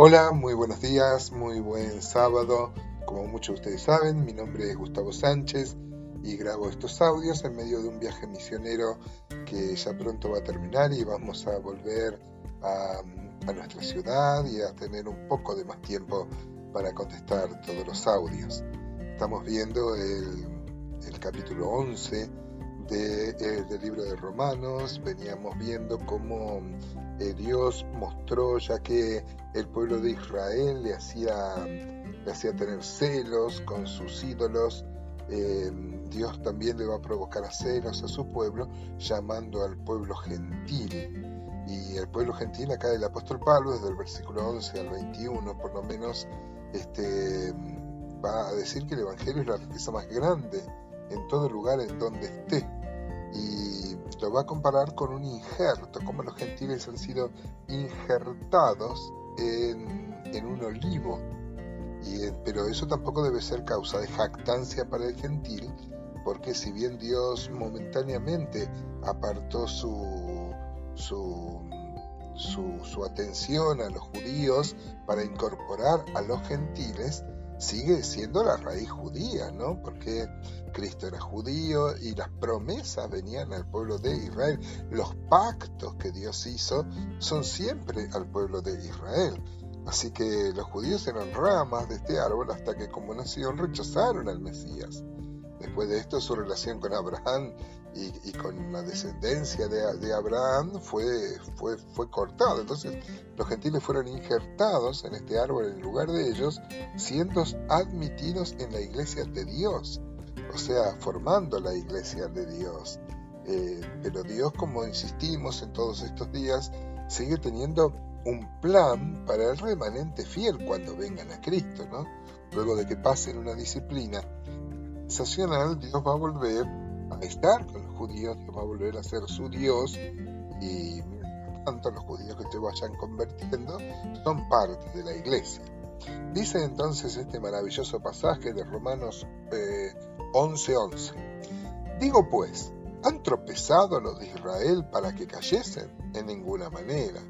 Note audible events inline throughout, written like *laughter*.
Hola, muy buenos días, muy buen sábado. Como muchos de ustedes saben, mi nombre es Gustavo Sánchez y grabo estos audios en medio de un viaje misionero que ya pronto va a terminar y vamos a volver a, nuestra ciudad y a tener un poco de más tiempo para contestar todos los audios. Estamos viendo el, capítulo 11 de, eh, del libro de Romanos, veníamos viendo cómo eh, Dios mostró ya que el pueblo de Israel le hacía, le hacía tener celos con sus ídolos. Eh, Dios también le va a provocar a celos a su pueblo, llamando al pueblo gentil. Y el pueblo gentil, acá el apóstol Pablo, desde el versículo 11 al 21, por lo menos, este, va a decir que el Evangelio es la riqueza más grande en todo lugar en donde esté. Y lo va a comparar con un injerto, como los gentiles han sido injertados en, un olivo. Y, pero eso tampoco debe ser causa de jactancia para el gentil, porque si bien Dios momentáneamente apartó su, su, su, su atención a los judíos para incorporar a los gentiles, sigue siendo la raíz judía, ¿no? Porque Cristo era judío y las promesas venían al pueblo de Israel. Los pactos que Dios hizo son siempre al pueblo de Israel. Así que los judíos eran ramas de este árbol hasta que como nación rechazaron al Mesías. Después de esto su relación con Abraham y, con la descendencia de, Abraham fue, fue, fue cortada. Entonces los gentiles fueron injertados en este árbol en lugar de ellos, siendo admitidos en la iglesia de Dios, o sea, formando la iglesia de Dios. Eh, pero Dios, como insistimos en todos estos días, sigue teniendo un plan para el remanente fiel cuando vengan a Cristo, ¿no? Luego de que pasen una disciplina sensacional, Dios va a volver a estar con los judíos, Dios va a volver a ser su Dios y tanto los judíos que se vayan convirtiendo son parte de la iglesia. Dice entonces este maravilloso pasaje de Romanos 11:11. Eh, Digo pues, ¿han tropezado los de Israel para que cayesen? En ninguna manera.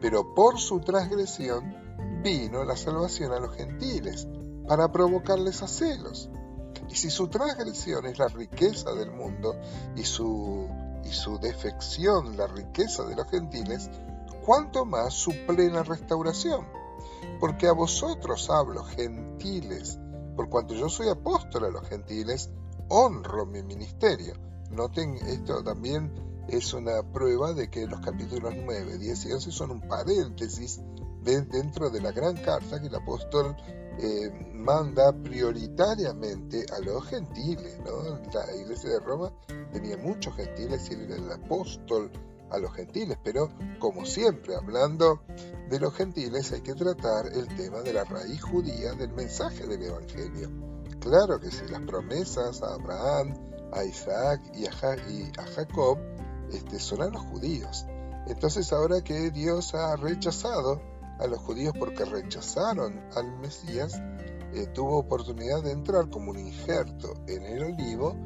Pero por su transgresión vino la salvación a los gentiles, para provocarles a celos. Y si su transgresión es la riqueza del mundo y su, y su defección la riqueza de los gentiles, cuánto más su plena restauración. Porque a vosotros hablo, gentiles, por cuanto yo soy apóstol a los gentiles, honro mi ministerio. Noten, esto también es una prueba de que los capítulos 9, 10 y 11 son un paréntesis dentro de la gran carta que el apóstol eh, manda prioritariamente a los gentiles. La iglesia de Roma tenía muchos gentiles y era el apóstol a los gentiles, pero como siempre, hablando de los gentiles, hay que tratar el tema de la raíz judía del mensaje del Evangelio. Claro que sí, las promesas a Abraham, a Isaac y a, Jacob este, son a los judíos. Entonces ahora que Dios ha rechazado a los judíos porque rechazaron al Mesías, eh, tuvo oportunidad de entrar como un injerto en el olivo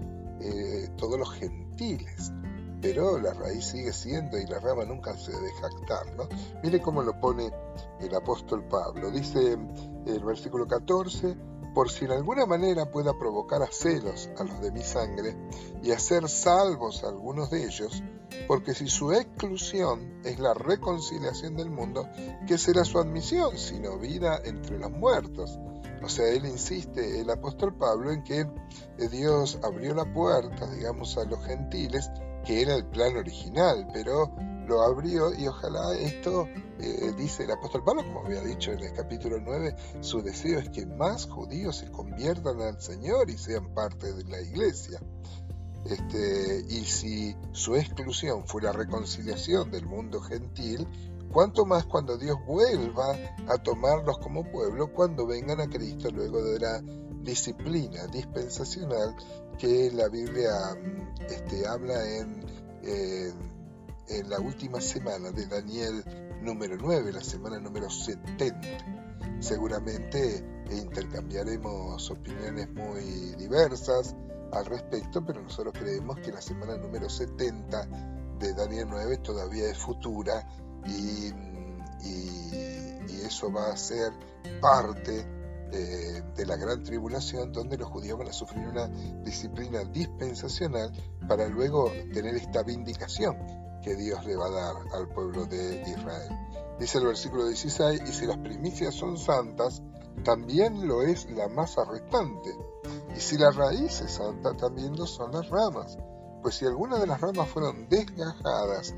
eh, todos los gentiles. Pero la raíz sigue siendo y la rama nunca se debe jactar. ¿no? Mire cómo lo pone el apóstol Pablo. Dice el versículo 14, por si en alguna manera pueda provocar a celos a los de mi sangre y hacer salvos a algunos de ellos, porque si su exclusión es la reconciliación del mundo, ¿qué será su admisión sino vida entre los muertos? O sea, él insiste, el apóstol Pablo, en que Dios abrió la puerta, digamos, a los gentiles, que era el plan original, pero lo abrió y ojalá esto, eh, dice el apóstol Pablo, como había dicho en el capítulo 9, su deseo es que más judíos se conviertan al Señor y sean parte de la iglesia. Este, y si su exclusión fue la reconciliación del mundo gentil, cuánto más cuando Dios vuelva a tomarlos como pueblo cuando vengan a Cristo luego de la disciplina dispensacional que la Biblia este, habla en la última semana de Daniel número 9, la semana número 70. Seguramente intercambiaremos opiniones muy diversas al respecto, pero nosotros creemos que la semana número 70 de Daniel 9 todavía es futura y, y, eso va a ser parte de la gran tribulación donde los judíos van a sufrir una disciplina dispensacional para luego tener esta vindicación que Dios le va a dar al pueblo de Israel. Dice el versículo 16, y si las primicias son santas, también lo es la masa restante. Y si la raíz es santa, también lo son las ramas. Pues si algunas de las ramas fueron desgajadas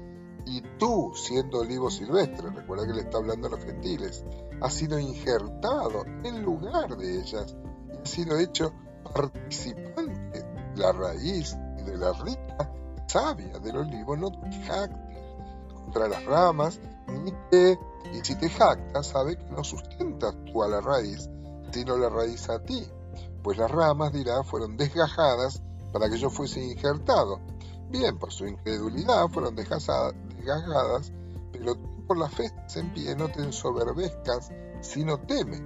y tú, siendo olivo silvestre, recuerda que le está hablando a los gentiles, has sido injertado en lugar de ellas y has sido hecho participante de la raíz y de la rica savia del olivo, no te jactes. Contra las ramas, ni te, y si te jactas, sabe que no sustentas tú a la raíz, sino la raíz a ti, pues las ramas, dirá, fueron desgajadas para que yo fuese injertado. Bien, por su incredulidad fueron desgajadas, pero por la fe en pie no te ensoberbezcas, sino teme,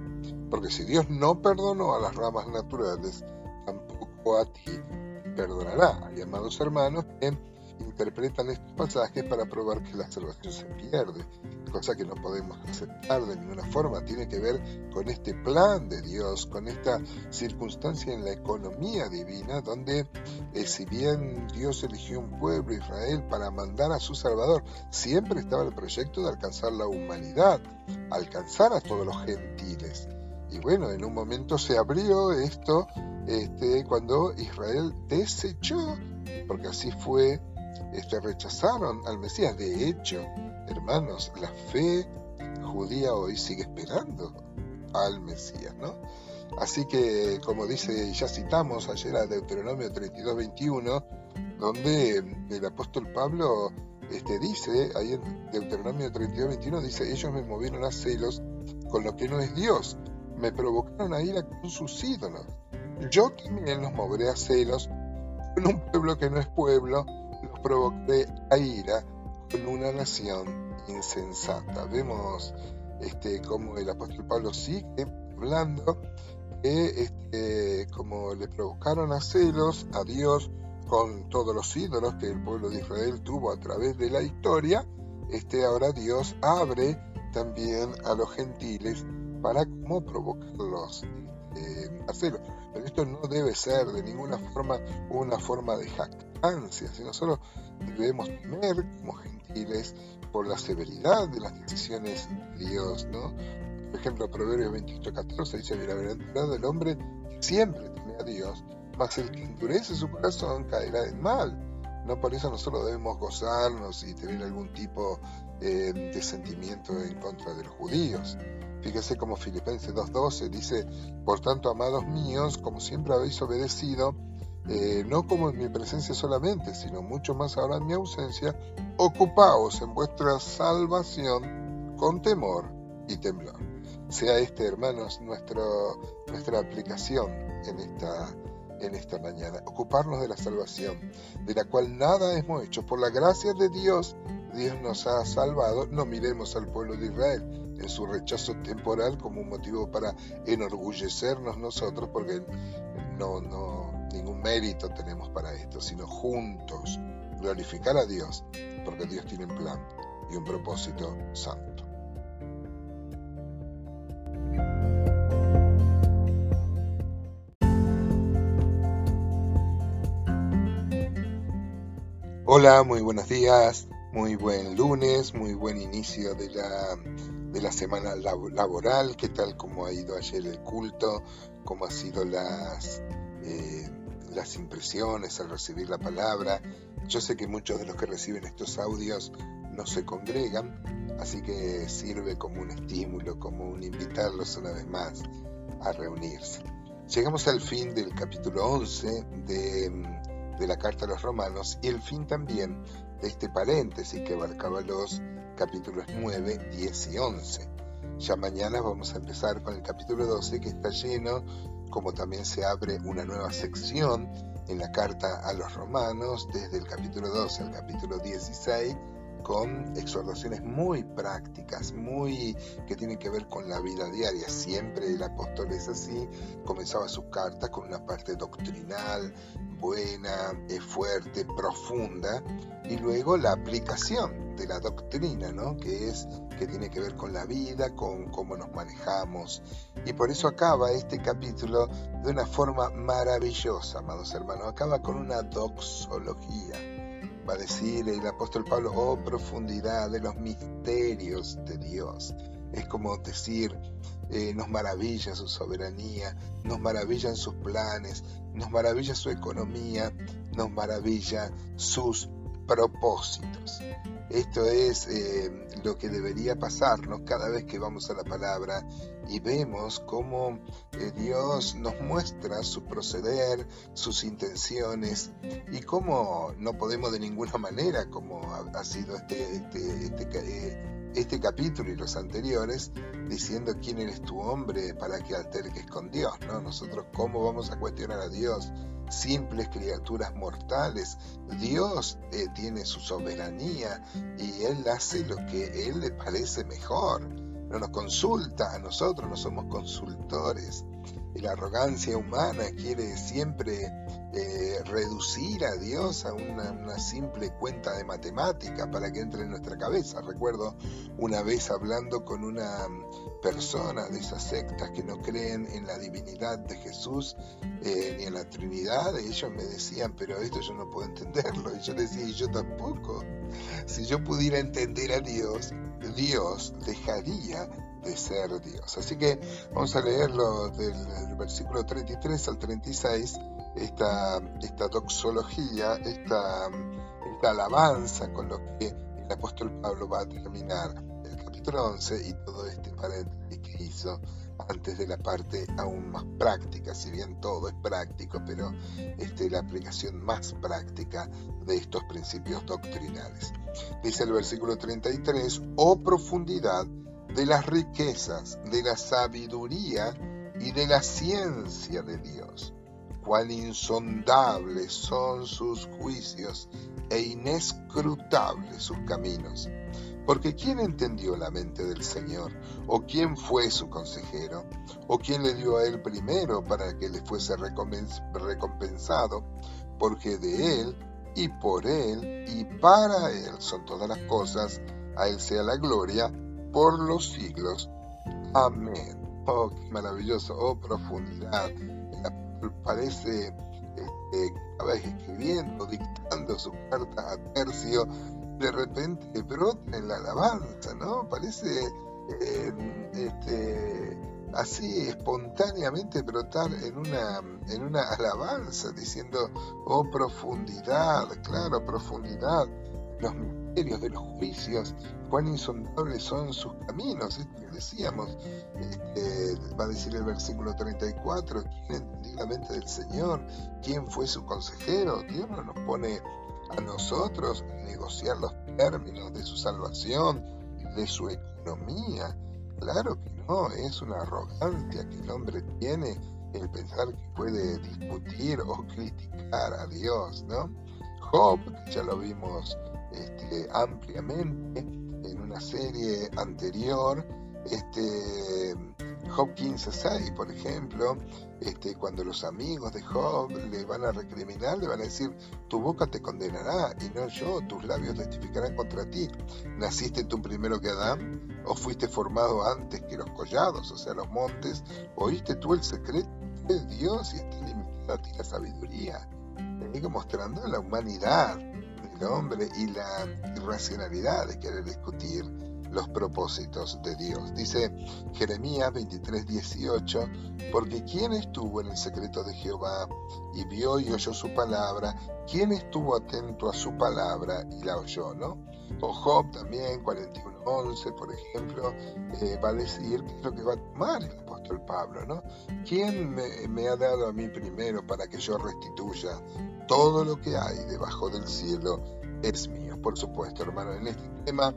porque si Dios no perdonó a las ramas naturales, tampoco a ti perdonará. Y amados hermanos, interpretan estos pasajes para probar que la salvación se pierde, cosa que no podemos aceptar de ninguna forma. Tiene que ver con este plan de Dios, con esta circunstancia en la economía divina, donde eh, si bien Dios eligió un pueblo, Israel, para mandar a su Salvador, siempre estaba el proyecto de alcanzar la humanidad, alcanzar a todos los gentiles. Y bueno, en un momento se abrió esto este, cuando Israel desechó, porque así fue este, rechazaron al Mesías. De hecho, hermanos, la fe judía hoy sigue esperando al Mesías, ¿no? Así que, como dice, ya citamos ayer a Deuteronomio 32, 21, donde el apóstol Pablo este, dice, ahí en Deuteronomio 32, 21, dice, ellos me movieron a celos con lo que no es Dios, me provocaron a ira con sus ídolos. Yo también los moveré a celos con un pueblo que no es pueblo, los provoqué a ira con una nación insensata. Vemos este, como el apóstol Pablo sigue hablando que este, como le provocaron a celos a Dios con todos los ídolos que el pueblo de Israel tuvo a través de la historia, este, ahora Dios abre también a los gentiles para cómo provocarlos a celos. Pero esto no debe ser de ninguna forma una forma de jactancia, sino solo debemos temer como gentiles por la severidad de las decisiones de Dios, ¿no? Por ejemplo, Proverbios 28, 14 dice, bienaventurado el hombre siempre teme a Dios, mas el que endurece su corazón caerá en mal. No por eso nosotros debemos gozarnos y tener algún tipo eh, de sentimiento en contra de los judíos. Fíjese como Filipenses 2.12 dice, por tanto, amados míos, como siempre habéis obedecido, eh, no como en mi presencia solamente, sino mucho más ahora en mi ausencia, ocupaos en vuestra salvación con temor y temblor. Sea este, hermanos, nuestro, nuestra aplicación en esta, en esta mañana. Ocuparnos de la salvación, de la cual nada hemos hecho. Por la gracia de Dios, Dios nos ha salvado. No miremos al pueblo de Israel en su rechazo temporal como un motivo para enorgullecernos nosotros, porque no, no, ningún mérito tenemos para esto, sino juntos glorificar a Dios, porque Dios tiene un plan y un propósito santo. Hola, muy buenos días, muy buen lunes, muy buen inicio de la de la semana laboral, qué tal como ha ido ayer el culto, cómo han sido las, eh, las impresiones al recibir la palabra. Yo sé que muchos de los que reciben estos audios no se congregan, así que sirve como un estímulo, como un invitarlos una vez más a reunirse. Llegamos al fin del capítulo 11 de, de la carta a los romanos y el fin también de este paréntesis que abarcaba los capítulos 9, 10 y 11. Ya mañana vamos a empezar con el capítulo 12 que está lleno, como también se abre una nueva sección en la carta a los romanos, desde el capítulo 12 al capítulo 16, con exhortaciones muy prácticas, muy que tienen que ver con la vida diaria. Siempre el apóstol es así, comenzaba sus cartas con una parte doctrinal buena, fuerte, profunda, y luego la aplicación de la doctrina, ¿no? Que es que tiene que ver con la vida, con cómo nos manejamos. Y por eso acaba este capítulo de una forma maravillosa, amados hermanos. Acaba con una doxología. Va a decir el apóstol Pablo, oh profundidad de los misterios de Dios. Es como decir, eh, nos maravilla su soberanía, nos maravillan sus planes, nos maravilla su economía, nos maravilla sus propósitos. Esto es eh, lo que debería pasarnos cada vez que vamos a la palabra y vemos cómo eh, Dios nos muestra su proceder, sus intenciones y cómo no podemos de ninguna manera, como ha, sido este, este, este este capítulo y los anteriores diciendo quién eres tu hombre para que alterques con Dios, ¿no? Nosotros cómo vamos a cuestionar a Dios, simples criaturas mortales. Dios eh, tiene su soberanía y Él hace lo que Él le parece mejor. No nos consulta a nosotros, no somos consultores la arrogancia humana quiere siempre eh, reducir a Dios a una, simple cuenta de matemática para que entre en nuestra cabeza. Recuerdo una vez hablando con una persona de esas sectas que no creen en la divinidad de Jesús eh, ni en la Trinidad, ellos me decían, pero esto yo no puedo entenderlo. Y yo decía, y yo tampoco. *laughs* Si yo pudiera entender a Dios, Dios dejaría de ser Dios. Así que vamos a leerlo del, versículo 33 al 36, esta, esta doxología, esta, esta alabanza con lo que el apóstol Pablo va a terminar el capítulo 11 y todo este paréntesis que hizo antes de la parte aún más práctica, si bien todo es práctico, pero este, la aplicación más práctica de estos principios doctrinales. Dice el versículo 33, oh profundidad de las riquezas, de la sabiduría y de la ciencia de Dios. Cuán insondables son sus juicios e inescrutables sus caminos. Porque ¿quién entendió la mente del Señor? ¿O quién fue su consejero? ¿O quién le dio a él primero para que le fuese recompensado? Porque de él y por él y para él son todas las cosas, a él sea la gloria por los siglos. Amén. Oh, qué maravilloso, oh, profundidad. Parece este, vez escribiendo, dictando su carta a Tercio, de repente brota en la alabanza, ¿no? Parece eh, este, así espontáneamente brotar en una, en una alabanza, diciendo, oh profundidad, claro, profundidad, los misterios de los juicios, cuán insondables son sus caminos, esto decíamos, este, va a decir el versículo 34, ¿quién entendió la mente del Señor? ¿Quién fue su consejero? Dios no nos pone a nosotros negociar los términos de su salvación de su economía. Claro que no, es una arrogancia que el hombre tiene el pensar que puede discutir o criticar a Dios, ¿no? Job, ya lo vimos este, ampliamente en una serie anterior, este, Job 15.6, por ejemplo, este, cuando los amigos de Job le van a recriminar, le van a decir, tu boca te condenará y no yo, tus labios testificarán contra ti. ¿Naciste tú primero que Adán? ¿O fuiste formado antes que los collados, o sea, los montes? ¿Oíste tú el secreto de Dios y está limitada a ti la sabiduría? Vengo mostrando la humanidad hombre y la irracionalidad de querer discutir los propósitos de Dios. Dice Jeremías 23, 18, porque ¿quién estuvo en el secreto de Jehová y vio y oyó su palabra? ¿Quién estuvo atento a su palabra y la oyó? ¿no? O Job también, 41, 11, por ejemplo, eh, va a decir que es lo que va a tomar el apóstol Pablo, ¿no? ¿Quién me ha dado a mí primero para que yo restituya todo lo que hay debajo del cielo es mío. Por supuesto, hermano, en este tema,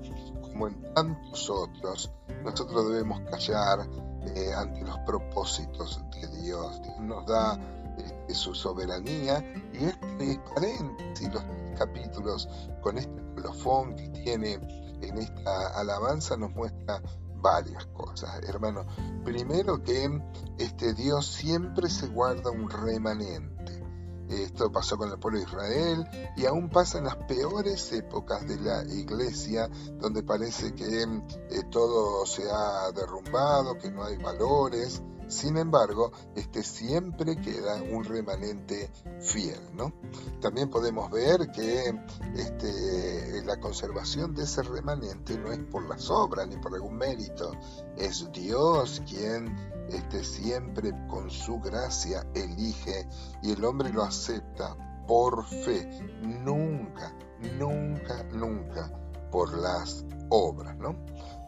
como en tantos otros, nosotros debemos callar eh, ante los propósitos de Dios. Dios nos da este, su soberanía y este paréntesis, los capítulos con este colofón que tiene en esta alabanza nos muestra varias cosas, hermano. Primero que este Dios siempre se guarda un remanente Esto pasó con el pueblo de Israel y aún pasa en las peores épocas de la iglesia, donde parece que eh, todo se ha derrumbado, que no hay valores. Sin embargo, este siempre queda un remanente fiel, ¿no? También podemos ver que este, la conservación de ese remanente no es por las obras ni por algún mérito, es Dios quien este, siempre con su gracia elige y el hombre lo acepta por fe, nunca, nunca, nunca por las obras, ¿no?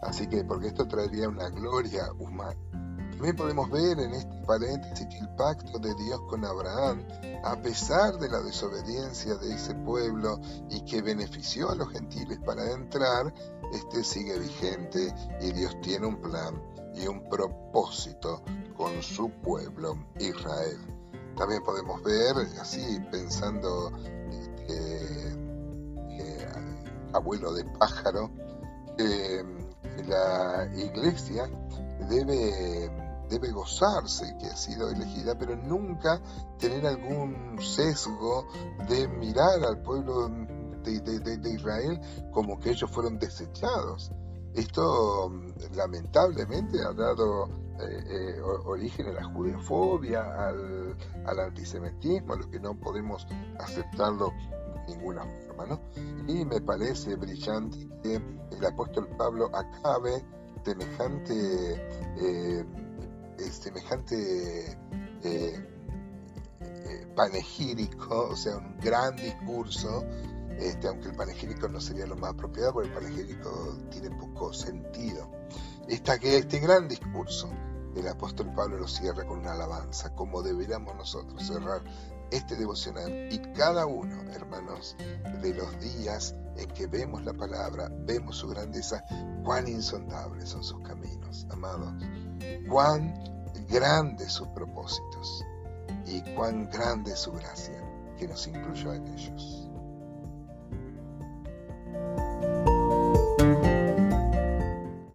Así que, porque esto traería una gloria humana. También podemos ver en este paréntesis que el pacto de Dios con Abraham, a pesar de la desobediencia de ese pueblo y que benefició a los gentiles para entrar, este sigue vigente y Dios tiene un plan y un propósito con su pueblo Israel. También podemos ver, así pensando, este, eh, abuelo de pájaro, que la iglesia debe, debe gozarse que ha sido elegida, pero nunca tener algún sesgo de mirar al pueblo de Israel como que ellos fueron desechados. Esto lamentablemente ha dado eh, eh, origen a la judeofobia, al, antisemitismo, a lo que no podemos aceptarlo de ninguna forma. ¿no? Y me parece brillante que el apóstol Pablo acabe semejante, eh, semejante panegírico, o sea, un gran discurso este, aunque el panegírico no sería lo más apropiado, porque el panegírico tiene poco sentido. Esta, este gran discurso, el apóstol Pablo lo cierra con una alabanza, como deberíamos nosotros cerrar este devocional y cada uno, hermanos, de los días en que vemos la palabra, vemos su grandeza, cuán insondables son sus caminos, amados, cuán grandes sus propósitos y cuán grande su gracia que nos incluyó en ellos.